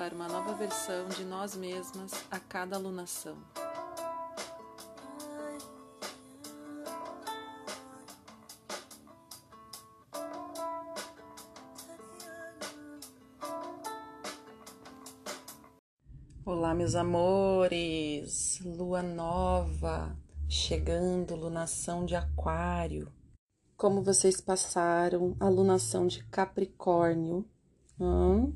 para uma nova versão de nós mesmas a cada alunação. Olá, meus amores! Lua nova chegando, lunação de Aquário. Como vocês passaram a lunação de Capricórnio? Hum?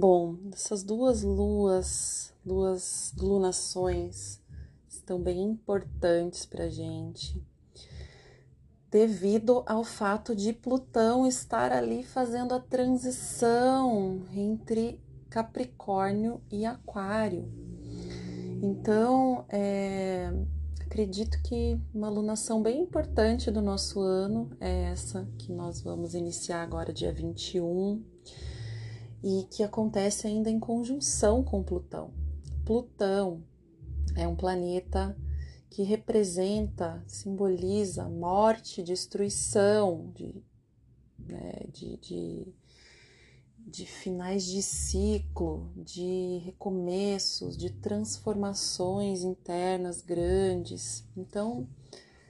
Bom, essas duas luas, duas lunações estão bem importantes para gente, devido ao fato de Plutão estar ali fazendo a transição entre Capricórnio e Aquário. Então, é, acredito que uma lunação bem importante do nosso ano é essa que nós vamos iniciar agora, dia 21 e que acontece ainda em conjunção com Plutão. Plutão é um planeta que representa, simboliza morte, destruição, de, né, de, de, de finais de ciclo, de recomeços, de transformações internas grandes. Então,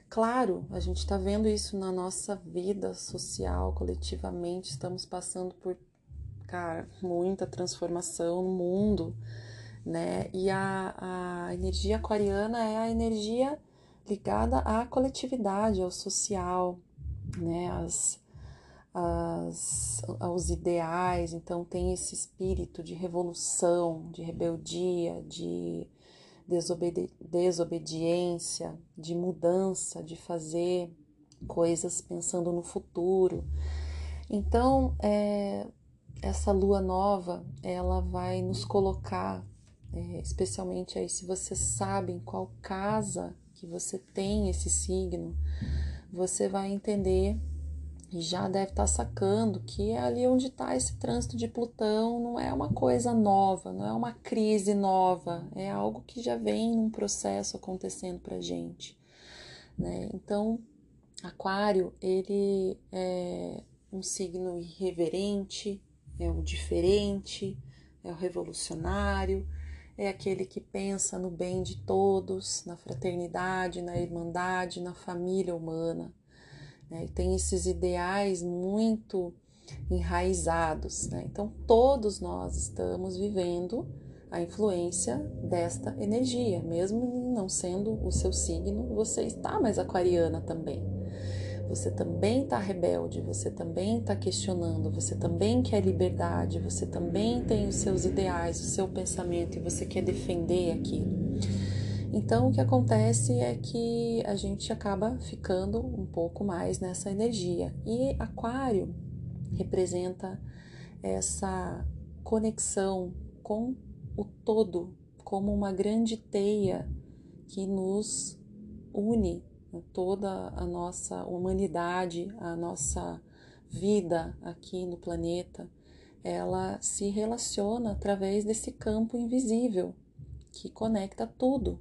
claro, a gente está vendo isso na nossa vida social, coletivamente, estamos passando por cara, muita transformação no mundo, né? E a, a energia aquariana é a energia ligada à coletividade, ao social, né? As, as, aos ideais, então tem esse espírito de revolução, de rebeldia, de desobedi desobediência, de mudança, de fazer coisas pensando no futuro. Então, é, essa lua nova, ela vai nos colocar, é, especialmente aí se você sabe em qual casa que você tem esse signo, você vai entender e já deve estar tá sacando que é ali onde está esse trânsito de Plutão não é uma coisa nova, não é uma crise nova, é algo que já vem num processo acontecendo para gente, né? Então, Aquário ele é um signo irreverente, é o diferente, é o revolucionário, é aquele que pensa no bem de todos, na fraternidade, na irmandade, na família humana. Né? E tem esses ideais muito enraizados. Né? Então, todos nós estamos vivendo a influência desta energia, mesmo não sendo o seu signo, você está mais aquariana também. Você também está rebelde, você também está questionando, você também quer liberdade, você também tem os seus ideais, o seu pensamento e você quer defender aquilo. Então, o que acontece é que a gente acaba ficando um pouco mais nessa energia. E Aquário representa essa conexão com o todo, como uma grande teia que nos une toda a nossa humanidade, a nossa vida aqui no planeta, ela se relaciona através desse campo invisível que conecta tudo,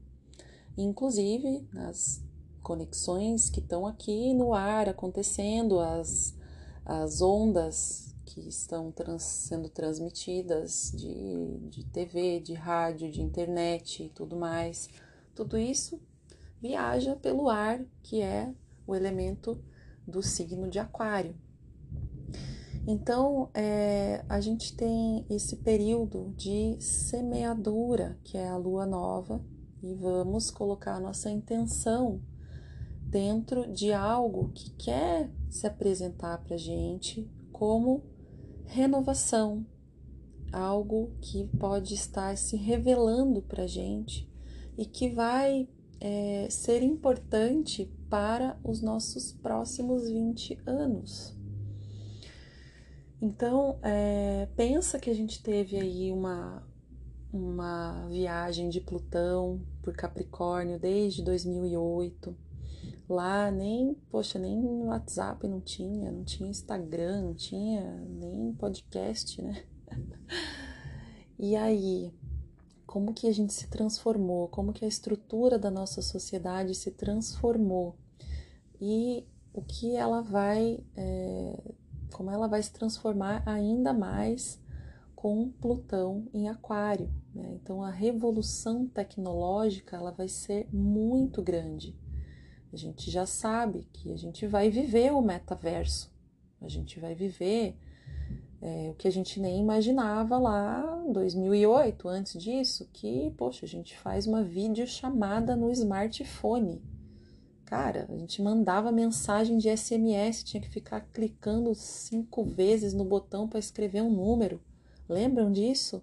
inclusive as conexões que estão aqui no ar acontecendo, as, as ondas que estão trans, sendo transmitidas de, de TV, de rádio, de internet e tudo mais. Tudo isso viaja pelo ar, que é o elemento do signo de Aquário. Então, é, a gente tem esse período de semeadura, que é a lua nova, e vamos colocar nossa intenção dentro de algo que quer se apresentar para gente como renovação, algo que pode estar se revelando para gente e que vai é, ser importante para os nossos próximos 20 anos. Então, é, pensa que a gente teve aí uma, uma viagem de Plutão por Capricórnio desde 2008. Lá nem, poxa, nem WhatsApp não tinha, não tinha Instagram, não tinha nem podcast, né? E aí, como que a gente se transformou? Como que a estrutura da nossa sociedade se transformou? E o que ela vai, é, como ela vai se transformar ainda mais com Plutão em Aquário. Né? Então a revolução tecnológica ela vai ser muito grande. A gente já sabe que a gente vai viver o metaverso, a gente vai viver é, o que a gente nem imaginava lá em 2008, antes disso, que, poxa, a gente faz uma videochamada no smartphone. Cara, a gente mandava mensagem de SMS, tinha que ficar clicando cinco vezes no botão para escrever um número. Lembram disso?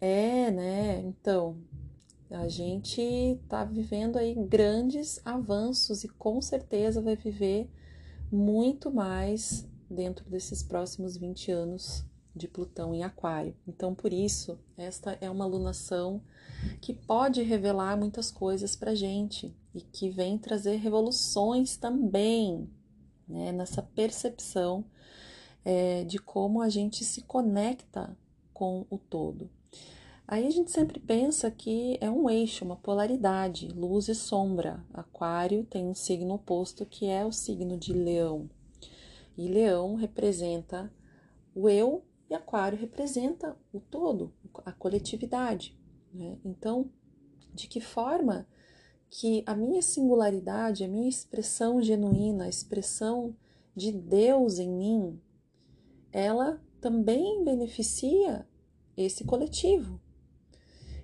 É, né? Então, a gente está vivendo aí grandes avanços e com certeza vai viver muito mais dentro desses próximos 20 anos de Plutão em Aquário. Então, por isso, esta é uma lunação que pode revelar muitas coisas para gente e que vem trazer revoluções também, né, nessa percepção é, de como a gente se conecta com o todo. Aí a gente sempre pensa que é um eixo, uma polaridade, luz e sombra. Aquário tem um signo oposto que é o signo de Leão. E Leão representa o eu e Aquário representa o todo, a coletividade. Né? Então, de que forma que a minha singularidade, a minha expressão genuína, a expressão de Deus em mim, ela também beneficia esse coletivo.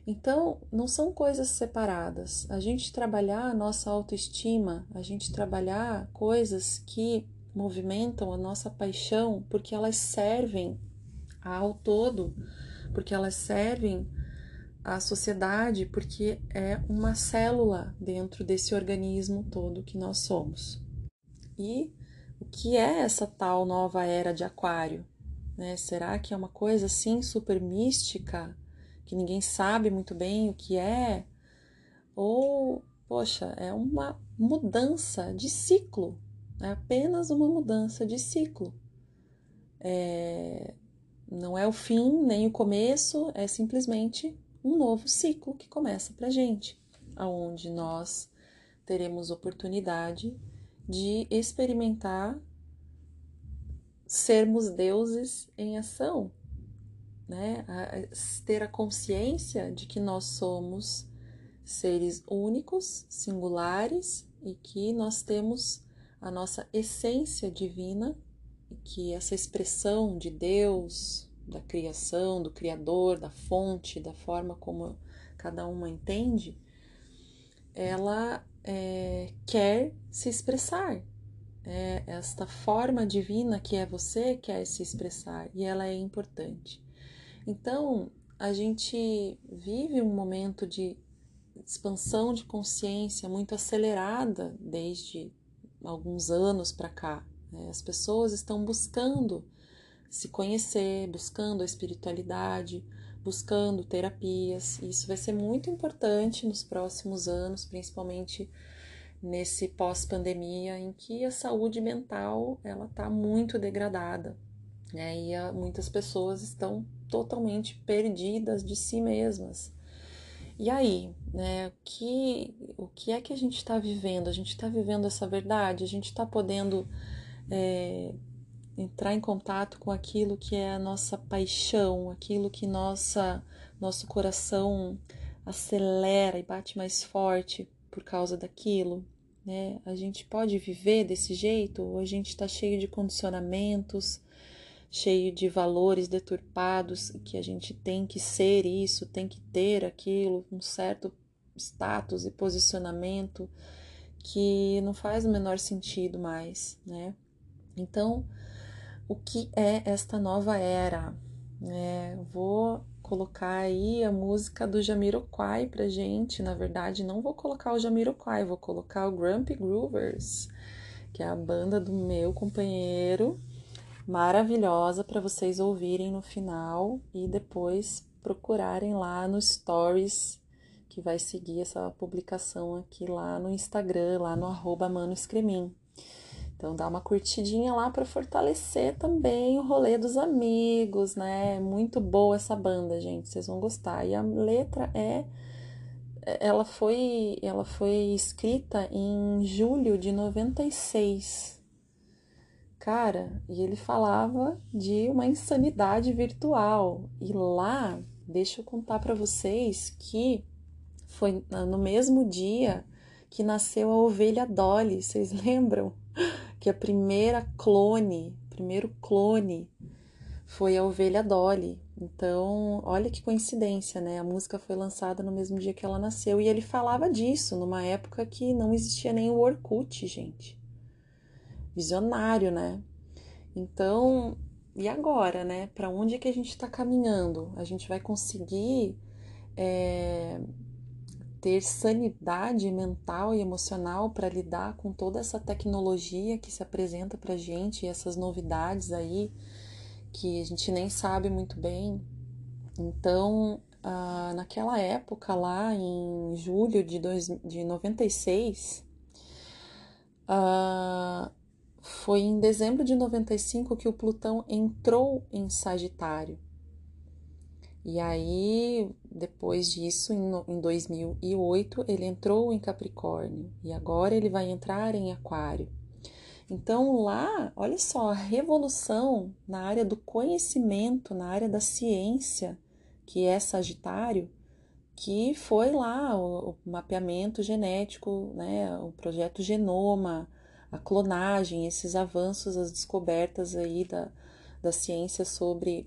Então, não são coisas separadas. A gente trabalhar a nossa autoestima, a gente trabalhar coisas que movimentam a nossa paixão, porque elas servem ao todo, porque elas servem à sociedade, porque é uma célula dentro desse organismo todo que nós somos. E o que é essa tal nova era de Aquário? Né? Será que é uma coisa assim super mística, que ninguém sabe muito bem o que é? Ou, poxa, é uma mudança de ciclo, é apenas uma mudança de ciclo. É, não é o fim nem o começo, é simplesmente um novo ciclo que começa para gente, aonde nós teremos oportunidade de experimentar sermos deuses em ação, né? A, ter a consciência de que nós somos seres únicos, singulares e que nós temos a nossa essência divina, que essa expressão de Deus, da criação, do Criador, da fonte, da forma como cada uma entende, ela é, quer se expressar. É, esta forma divina que é você quer se expressar e ela é importante. Então, a gente vive um momento de expansão de consciência muito acelerada desde alguns anos para cá. Né? As pessoas estão buscando se conhecer, buscando a espiritualidade, buscando terapias. E isso vai ser muito importante nos próximos anos, principalmente nesse pós-pandemia em que a saúde mental ela está muito degradada, né? E a, muitas pessoas estão totalmente perdidas de si mesmas. E aí, né? O que, o que é que a gente está vivendo? A gente está vivendo essa verdade? A gente está podendo é, entrar em contato com aquilo que é a nossa paixão, aquilo que nossa, nosso coração acelera e bate mais forte por causa daquilo, né? A gente pode viver desse jeito ou a gente está cheio de condicionamentos, cheio de valores deturpados que a gente tem que ser isso, tem que ter aquilo, um certo status e posicionamento que não faz o menor sentido mais, né? Então, o que é esta nova era? É, vou colocar aí a música do Jamiroquai pra gente. Na verdade, não vou colocar o Jamiroquai, vou colocar o Grumpy Groovers, que é a banda do meu companheiro, maravilhosa para vocês ouvirem no final e depois procurarem lá no Stories, que vai seguir essa publicação aqui lá no Instagram, lá no arroba Então dá uma curtidinha lá para fortalecer também o rolê dos amigos, né? Muito boa essa banda, gente, vocês vão gostar. E a letra é ela foi ela foi escrita em julho de 96. Cara, e ele falava de uma insanidade virtual. E lá, deixa eu contar para vocês que foi no mesmo dia que nasceu a ovelha Dolly. Vocês lembram? Que a primeira clone, primeiro clone foi a ovelha Dolly. Então, olha que coincidência, né? A música foi lançada no mesmo dia que ela nasceu e ele falava disso numa época que não existia nem o Orkut, gente visionário, né? Então, e agora, né? Para onde é que a gente está caminhando? A gente vai conseguir é, ter sanidade mental e emocional para lidar com toda essa tecnologia que se apresenta para gente e essas novidades aí que a gente nem sabe muito bem. Então, ah, naquela época lá, em julho de, dois, de 96, ah, foi em dezembro de 95 que o Plutão entrou em Sagitário. E aí, depois disso, em 2008, ele entrou em Capricórnio e agora ele vai entrar em Aquário. Então, lá, olha só, a revolução na área do conhecimento, na área da ciência, que é Sagitário, que foi lá o, o mapeamento genético, né, o projeto Genoma, a clonagem, esses avanços, as descobertas aí da, da ciência sobre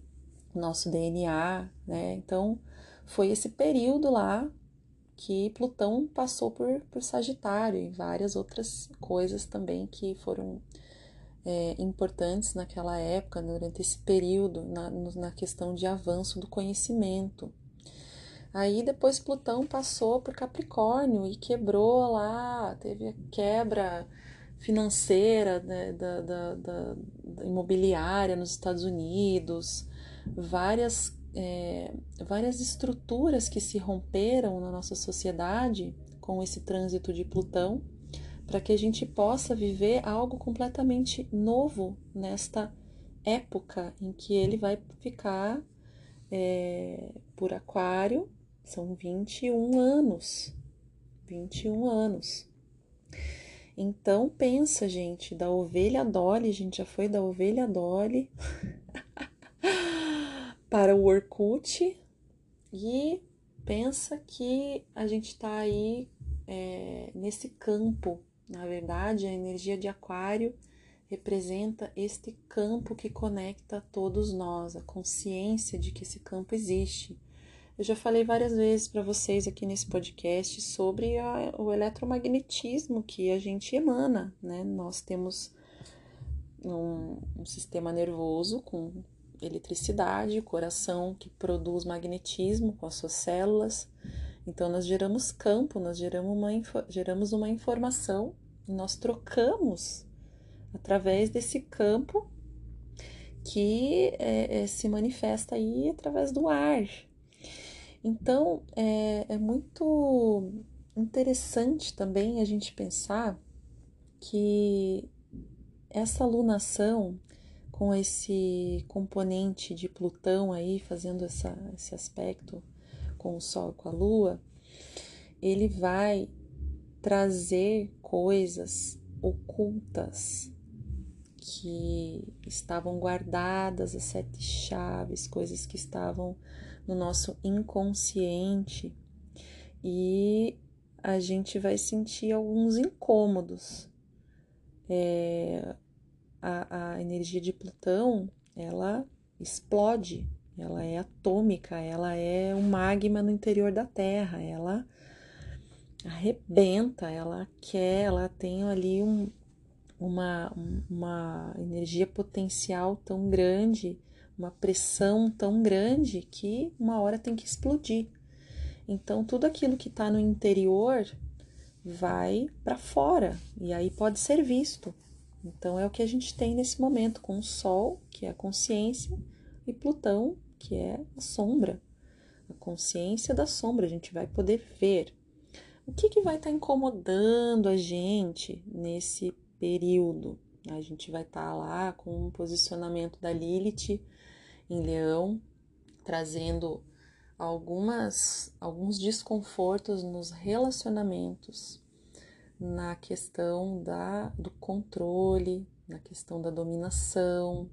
nosso DNA, né? Então, foi esse período lá que Plutão passou por, por Sagitário e várias outras coisas também que foram é, importantes naquela época, durante esse período, na, na questão de avanço do conhecimento. Aí depois Plutão passou por Capricórnio e quebrou lá, teve a quebra financeira né, da, da, da, da, imobiliária nos Estados Unidos, várias, é, várias estruturas que se romperam na nossa sociedade com esse trânsito de Plutão, para que a gente possa viver algo completamente novo nesta época em que ele vai ficar é, por Aquário, são 21 anos. 21 anos. Então pensa, gente, da ovelha Dolly, a gente já foi da ovelha Dolly para o Orkut e pensa que a gente está aí é, nesse campo. Na verdade, a energia de Aquário representa este campo que conecta todos nós, a consciência de que esse campo existe. Eu já falei várias vezes para vocês aqui nesse podcast sobre a, o eletromagnetismo que a gente emana, né? Nós temos um, um sistema nervoso com eletricidade, coração que produz magnetismo com as suas células. Então, nós geramos campo, nós geramos uma, geramos uma informação e nós trocamos através desse campo que é, é, se manifesta aí através do ar, então, é, é muito interessante também a gente pensar que essa alunação com esse componente de Plutão aí fazendo essa, esse aspecto com o Sol e com a Lua, ele vai trazer coisas ocultas que estavam guardadas, as sete chaves, coisas que estavam no nosso inconsciente. E a gente vai sentir alguns incômodos. É, a, a energia de Plutão ela explode, ela é atômica, ela é um magma no interior da Terra, ela arrebenta, ela quer, ela tem ali um, uma, uma energia potencial tão grande uma pressão tão grande que uma hora tem que explodir. Então, tudo aquilo que está no interior vai para fora e aí pode ser visto. Então, é o que a gente tem nesse momento com o Sol, que é a consciência, e Plutão, que é a sombra, a consciência da sombra, a gente vai poder ver o que, que vai estar tá incomodando a gente nesse período. A gente vai estar tá lá com um posicionamento da Lilith em Leão, trazendo algumas alguns desconfortos nos relacionamentos, na questão da do controle, na questão da dominação,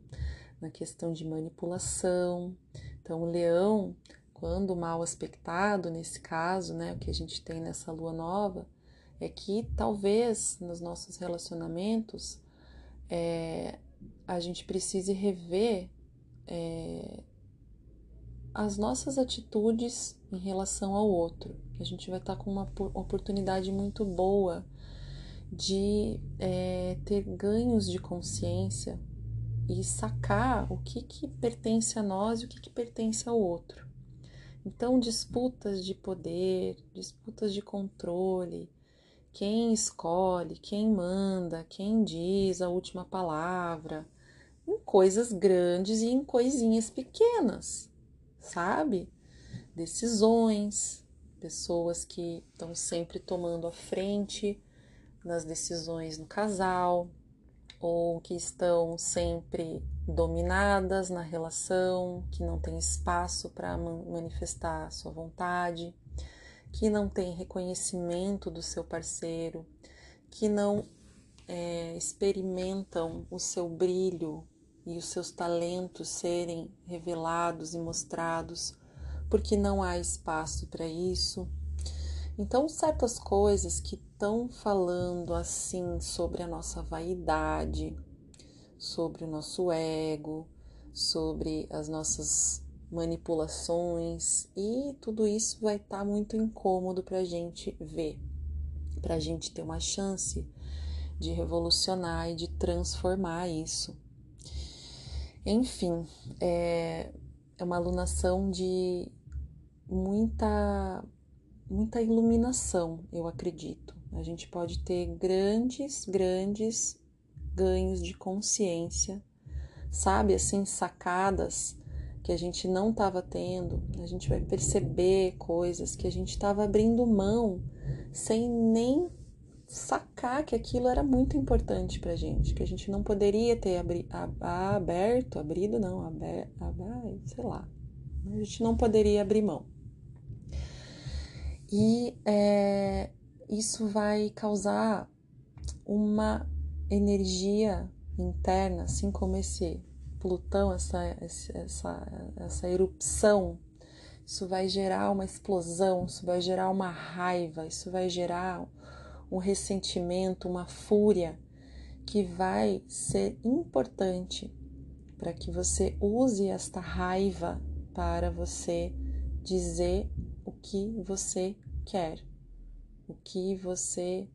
na questão de manipulação. Então, o leão, quando mal aspectado, nesse caso, né, o que a gente tem nessa lua nova, é que talvez nos nossos relacionamentos é, a gente precise rever é, as nossas atitudes em relação ao outro. A gente vai estar com uma oportunidade muito boa de é, ter ganhos de consciência e sacar o que, que pertence a nós e o que, que pertence ao outro. Então, disputas de poder, disputas de controle, quem escolhe, quem manda, quem diz a última palavra, em coisas grandes e em coisinhas pequenas, sabe? Decisões, pessoas que estão sempre tomando a frente nas decisões no casal, ou que estão sempre dominadas na relação, que não tem espaço para manifestar sua vontade, que não tem reconhecimento do seu parceiro, que não é, experimentam o seu brilho e os seus talentos serem revelados e mostrados, porque não há espaço para isso. Então, certas coisas que estão falando assim sobre a nossa vaidade, sobre o nosso ego, sobre as nossas manipulações e tudo isso vai estar tá muito incômodo para a gente ver, para a gente ter uma chance de revolucionar e de transformar isso. Enfim, é, é uma alunação de muita muita iluminação, eu acredito. A gente pode ter grandes, grandes ganhos de consciência, sabe? Assim, sacadas que a gente não estava tendo. A gente vai perceber coisas que a gente estava abrindo mão sem nem sacar que aquilo era muito importante pra gente, que a gente não poderia ter abri aberto, abrido não, aberto, sei lá. A gente não poderia abrir mão. E é, isso vai causar uma energia interna, assim como esse Plutão, essa, essa, essa erupção, isso vai gerar uma explosão, isso vai gerar uma raiva, isso vai gerar um ressentimento, uma fúria que vai ser importante para que você use esta raiva para você dizer o que você quer o que você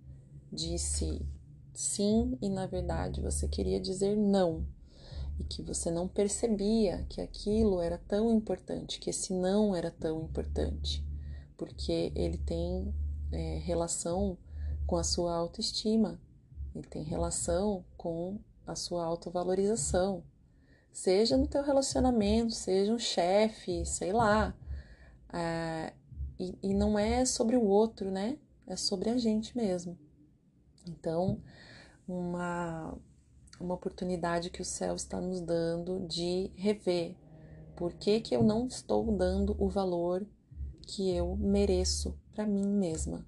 disse sim e na verdade você queria dizer não. E que você não percebia que aquilo era tão importante, que esse não era tão importante, porque ele tem é, relação com a sua autoestima, ele tem relação com a sua autovalorização, seja no teu relacionamento, seja um chefe, sei lá, é, e, e não é sobre o outro, né? é sobre a gente mesmo. Então, uma, uma oportunidade que o céu está nos dando de rever por que, que eu não estou dando o valor que eu mereço para mim mesma.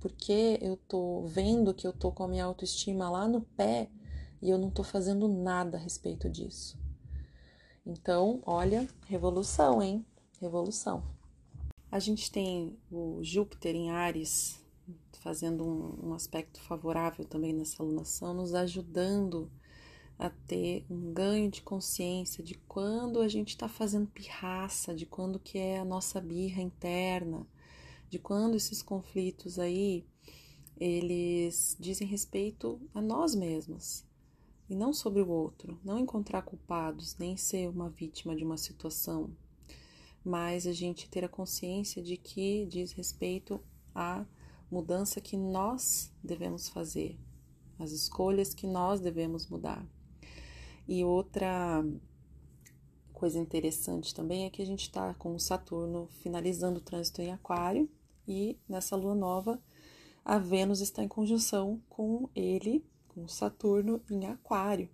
Porque eu tô vendo que eu tô com a minha autoestima lá no pé e eu não tô fazendo nada a respeito disso. Então, olha, revolução, hein? Revolução. A gente tem o Júpiter em Ares fazendo um, um aspecto favorável também nessa alunação, nos ajudando a ter um ganho de consciência de quando a gente está fazendo pirraça, de quando que é a nossa birra interna, de quando esses conflitos aí eles dizem respeito a nós mesmos e não sobre o outro, não encontrar culpados, nem ser uma vítima de uma situação, mas a gente ter a consciência de que diz respeito a mudança que nós devemos fazer, as escolhas que nós devemos mudar. E outra coisa interessante também é que a gente está com o Saturno finalizando o trânsito em Aquário e nessa lua nova a Vênus está em conjunção com ele, com Saturno em Aquário.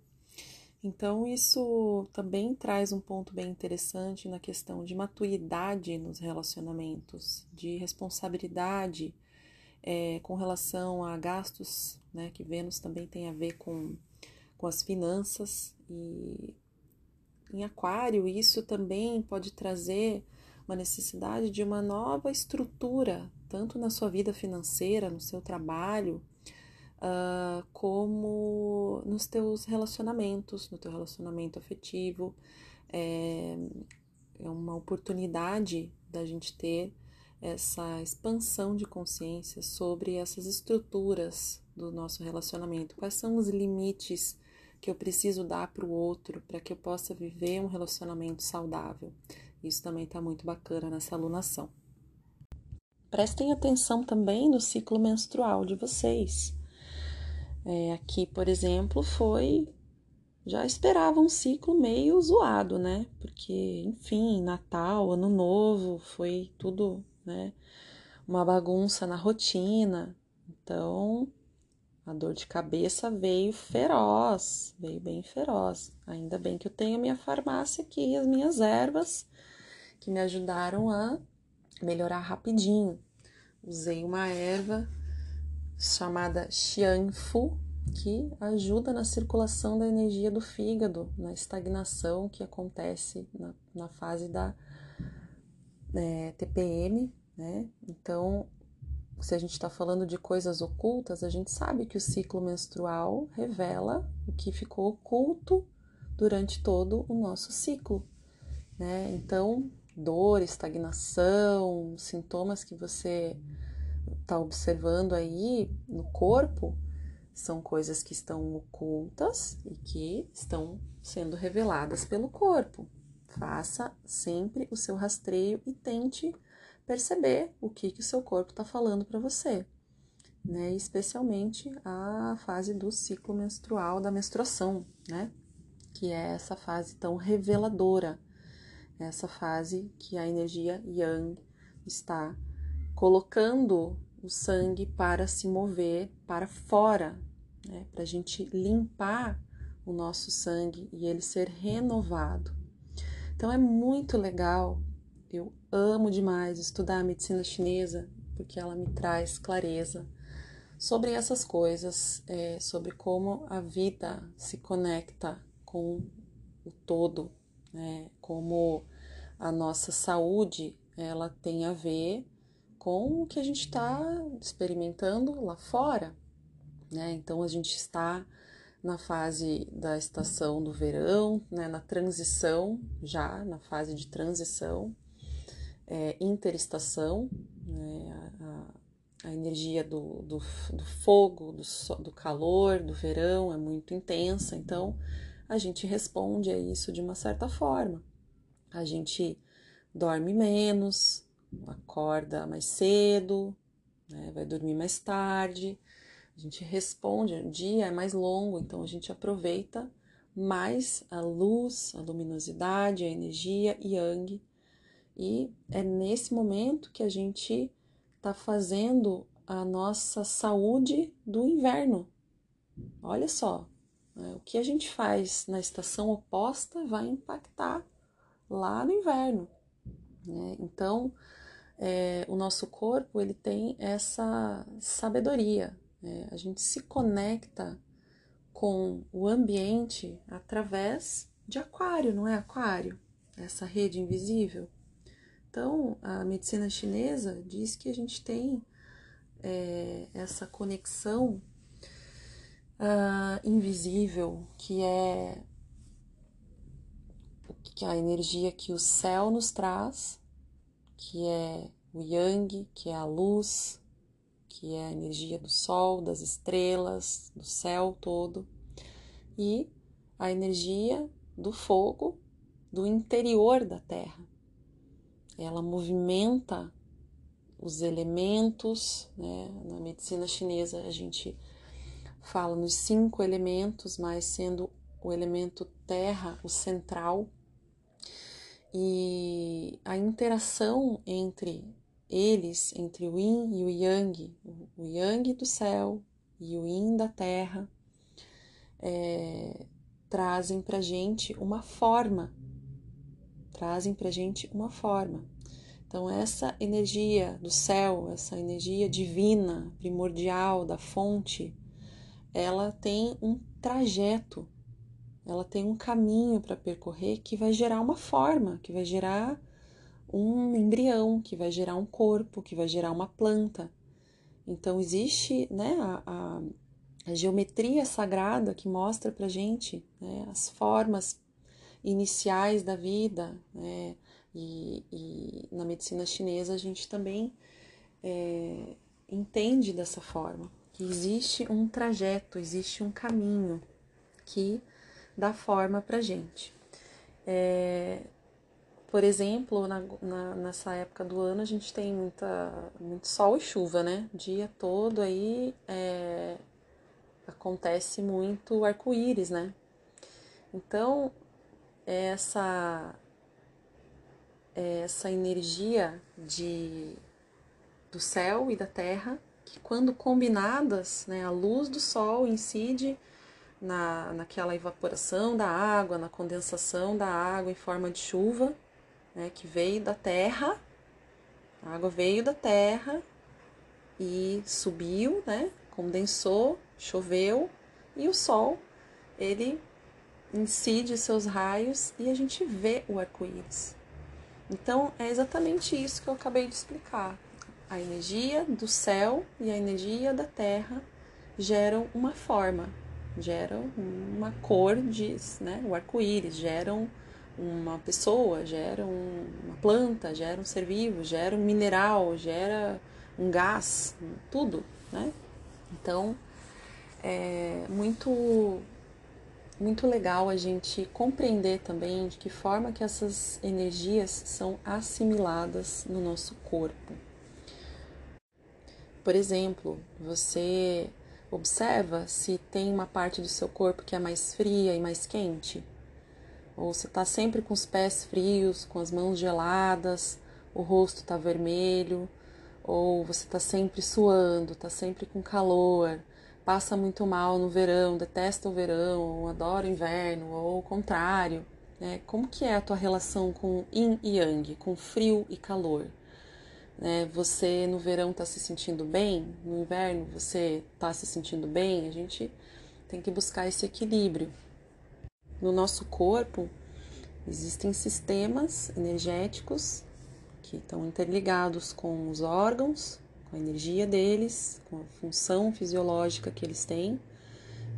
Então, isso também traz um ponto bem interessante na questão de maturidade nos relacionamentos, de responsabilidade é, com relação a gastos, né, que Vênus também tem a ver com, com as finanças. E em Aquário, isso também pode trazer uma necessidade de uma nova estrutura, tanto na sua vida financeira, no seu trabalho, uh, como nos teus relacionamentos, no teu relacionamento afetivo. É, é uma oportunidade da gente ter essa expansão de consciência sobre essas estruturas do nosso relacionamento. Quais são os limites que eu preciso dar para o outro para que eu possa viver um relacionamento saudável? Isso também está muito bacana nessa alunação. Prestem atenção também no ciclo menstrual de vocês. É, aqui, por exemplo, foi. Já esperava um ciclo meio zoado, né? Porque, enfim, Natal, Ano Novo, foi tudo, né? Uma bagunça na rotina. Então, a dor de cabeça veio feroz, veio bem feroz. Ainda bem que eu tenho a minha farmácia aqui, as minhas ervas, que me ajudaram a melhorar rapidinho. Usei uma erva chamada Xianfu, que ajuda na circulação da energia do fígado, na estagnação que acontece na, na fase da é, TPM, né? Então, se a gente está falando de coisas ocultas, a gente sabe que o ciclo menstrual revela o que ficou oculto durante todo o nosso ciclo, né? Então, dor, estagnação, sintomas que você está observando aí no corpo são coisas que estão ocultas e que estão sendo reveladas pelo corpo. Faça sempre o seu rastreio e tente perceber o que, que o seu corpo está falando para você, né? Especialmente a fase do ciclo menstrual, da menstruação, né? Que é essa fase tão reveladora, essa fase que a energia Yang está colocando o sangue para se mover para fora, né? para a gente limpar o nosso sangue e ele ser renovado. Então é muito legal, eu amo demais estudar a medicina chinesa porque ela me traz clareza sobre essas coisas, é, sobre como a vida se conecta com o todo, né? como a nossa saúde ela tem a ver com o que a gente está experimentando lá fora, né? Então a gente está na fase da estação do verão, né? na transição, já na fase de transição, é, interestação, né? a, a, energia do, do, do fogo, do, do calor, do verão é muito intensa, então a gente responde a isso de uma certa forma. A gente dorme menos, acorda mais cedo, né, vai dormir mais tarde. A gente responde, o dia é mais longo, então a gente aproveita mais a luz, a luminosidade, a energia yang. E é nesse momento que a gente está fazendo a nossa saúde do inverno. Olha só, o que a gente faz na estação oposta vai impactar lá no inverno. Né? Então, é, o nosso corpo ele tem essa sabedoria. Né? A gente se conecta com o ambiente através de aquário, não é aquário? Essa rede invisível. Então, a medicina chinesa diz que a gente tem é, essa conexão uh, invisível, que é que é a energia que o céu nos traz que é o yang, que é a luz, que é a energia do sol, das estrelas, do céu todo, e a energia do fogo do interior da Terra. Ela movimenta os elementos, né? na medicina chinesa a gente fala nos cinco elementos, mas sendo o elemento terra o central, e a interação entre eles, entre o yin e o yang, o yang do céu e o yin da terra, é, trazem para gente uma forma, trazem para gente uma forma. Então, essa energia do céu, essa energia divina, primordial da fonte, ela tem um trajeto, ela tem um caminho para percorrer que vai gerar uma forma, que vai gerar um embrião, que vai gerar um corpo, que vai gerar uma planta. Então, existe né, a, a a geometria sagrada que mostra para gente né, as formas iniciais da vida, né, e, e, na medicina chinesa a gente também é, entende dessa forma, que existe um trajeto, existe um caminho que dá forma para gente. É, por exemplo, na, na, nessa época do ano a gente tem muita, muito sol e chuva, né? O dia todo aí é, acontece muito arco-íris, né? Então, essa essa energia de do céu e da terra, que quando combinadas, né, a luz do sol incide na, naquela evaporação da água, na condensação da água em forma de chuva, né, que veio da terra, a água veio da terra e subiu, né, condensou choveu e o sol ele incide seus raios e a gente vê o arco-íris. Então é exatamente isso que eu acabei de explicar. A energia do céu e a energia da terra geram uma forma, geram uma cor, diz, né? O arco-íris geram uma pessoa, geram uma planta, geram um ser vivo, gera um mineral, gera um gás, tudo, né? Então, é muito muito legal a gente compreender também de que forma que essas energias são assimiladas no nosso corpo. Por exemplo, você observa se tem uma parte do seu corpo que é mais fria e mais quente, ou você está sempre com os pés frios, com as mãos geladas, o rosto está vermelho, ou você está sempre suando, está sempre com calor passa muito mal no verão, detesta o verão, ou adora o inverno, ou o contrário. Né? Como que é a tua relação com yin e yang, com frio e calor? Né? Você no verão está se sentindo bem, no inverno você está se sentindo bem? A gente tem que buscar esse equilíbrio. No nosso corpo existem sistemas energéticos que estão interligados com os órgãos, com a energia deles, com a função fisiológica que eles têm.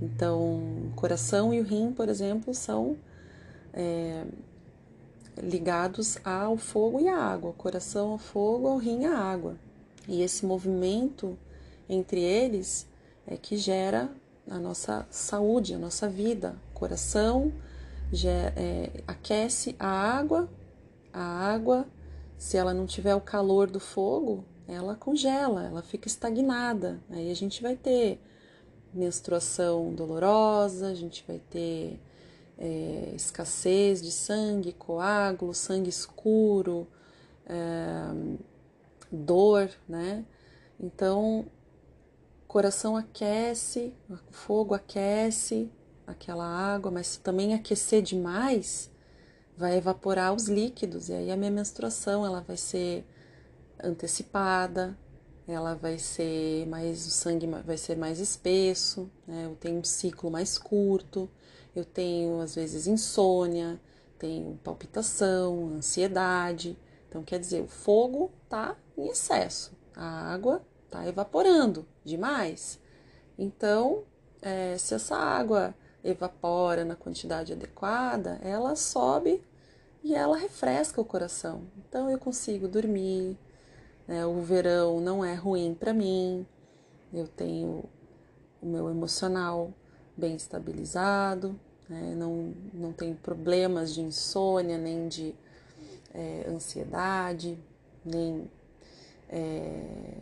Então, o coração e o rim, por exemplo, são é, ligados ao fogo e à água, coração ao fogo, ao rim à água. E esse movimento entre eles é que gera a nossa saúde, a nossa vida. O coração já, é, aquece a água, a água, se ela não tiver o calor do fogo, ela congela, ela fica estagnada. Aí a gente vai ter menstruação dolorosa, a gente vai ter é, escassez de sangue, coágulo, sangue escuro, é, dor, né? Então, coração aquece, o fogo aquece aquela água, mas se também aquecer demais, vai evaporar os líquidos e aí a minha menstruação ela vai ser antecipada, ela vai ser mais, o sangue vai ser mais espesso, né? Eu tenho um ciclo mais curto, eu tenho às vezes insônia, tenho palpitação, ansiedade. Então quer dizer, o fogo tá em excesso, a água tá evaporando demais. Então, é, se essa água evapora na quantidade adequada, ela sobe e ela refresca o coração. Então eu consigo dormir, né? O verão não é ruim para mim, eu tenho o meu emocional bem estabilizado, né? não, não tenho problemas de insônia, nem de é, ansiedade, nem é,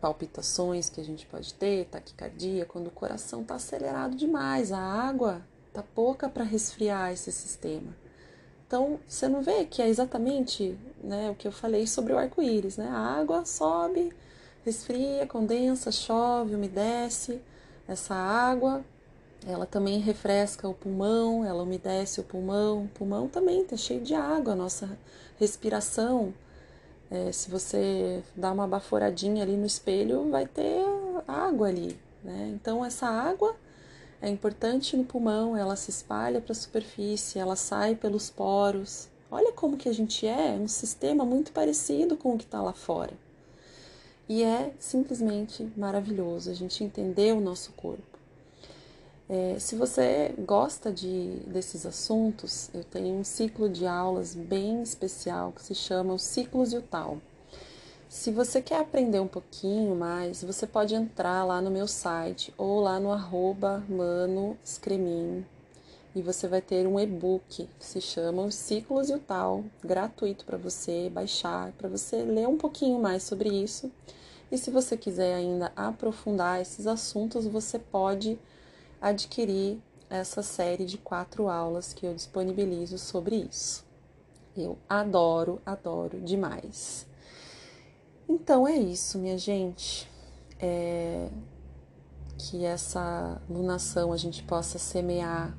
palpitações que a gente pode ter, taquicardia, quando o coração está acelerado demais, a água está pouca para resfriar esse sistema. Então, você não vê que é exatamente né, o que eu falei sobre o arco-íris, né? A água sobe, resfria, condensa, chove, umedece. Essa água, ela também refresca o pulmão, ela umedece o pulmão. O pulmão também está cheio de água, a nossa respiração. É, se você dá uma baforadinha ali no espelho, vai ter água ali, né? Então, essa água é importante no pulmão, ela se espalha para a superfície, ela sai pelos poros. Olha como que a gente é, um sistema muito parecido com o que está lá fora. E é simplesmente maravilhoso a gente entender o nosso corpo. É, se você gosta de, desses assuntos, eu tenho um ciclo de aulas bem especial que se chama Os Ciclos e o Tal. Se você quer aprender um pouquinho mais, você pode entrar lá no meu site ou lá no arroba manoscremin e você vai ter um e-book que se chama Os Ciclos e o Tal, gratuito para você baixar, para você ler um pouquinho mais sobre isso. E se você quiser ainda aprofundar esses assuntos, você pode adquirir essa série de quatro aulas que eu disponibilizo sobre isso. Eu adoro, adoro demais. Então é isso, minha gente. É... Que essa lunação a gente possa semear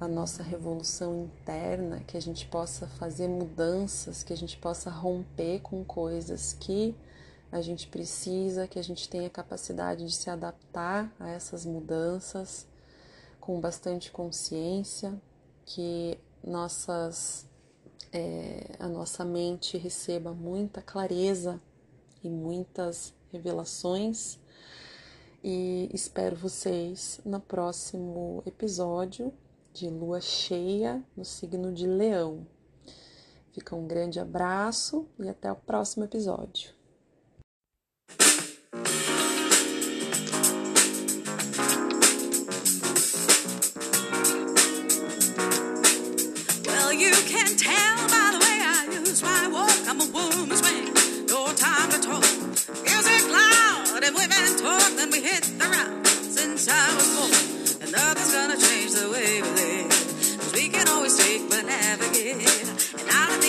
a nossa revolução interna, que a gente possa fazer mudanças, que a gente possa romper com coisas que a gente precisa, que a gente tenha capacidade de se adaptar a essas mudanças com bastante consciência, que nossas é, a nossa mente receba muita clareza e muitas revelações. E espero vocês no próximo episódio de lua cheia no signo de Leão. Fica um grande abraço e até o próximo episódio. tell by the way I use my walk, I'm a woman's man. No time to talk. Music loud and women talk, then we hit the rock since I was born. And nothing's gonna change the way we live. Cause we can always take but never give. And I.